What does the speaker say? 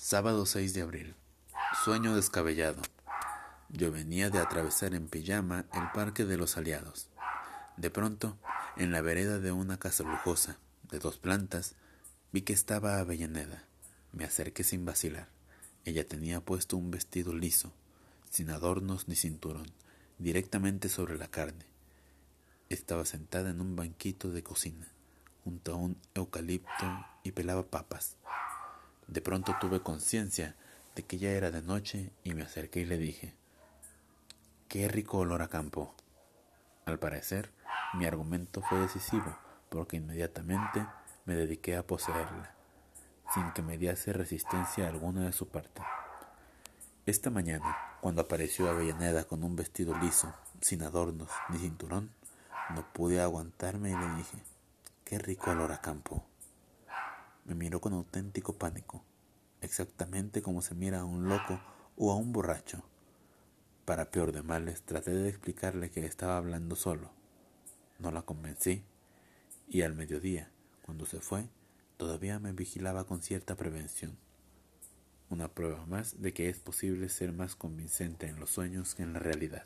Sábado 6 de abril. Sueño descabellado. Yo venía de atravesar en pijama el Parque de los Aliados. De pronto, en la vereda de una casa lujosa, de dos plantas, vi que estaba Avellaneda. Me acerqué sin vacilar. Ella tenía puesto un vestido liso, sin adornos ni cinturón, directamente sobre la carne. Estaba sentada en un banquito de cocina, junto a un eucalipto, y pelaba papas. De pronto tuve conciencia de que ya era de noche y me acerqué y le dije, qué rico olor a campo. Al parecer, mi argumento fue decisivo porque inmediatamente me dediqué a poseerla, sin que me diese resistencia alguna de su parte. Esta mañana, cuando apareció Avellaneda con un vestido liso, sin adornos ni cinturón, no pude aguantarme y le dije, qué rico olor a campo. Me miró con auténtico pánico, exactamente como se mira a un loco o a un borracho. Para peor de males, traté de explicarle que estaba hablando solo. No la convencí, y al mediodía, cuando se fue, todavía me vigilaba con cierta prevención. Una prueba más de que es posible ser más convincente en los sueños que en la realidad.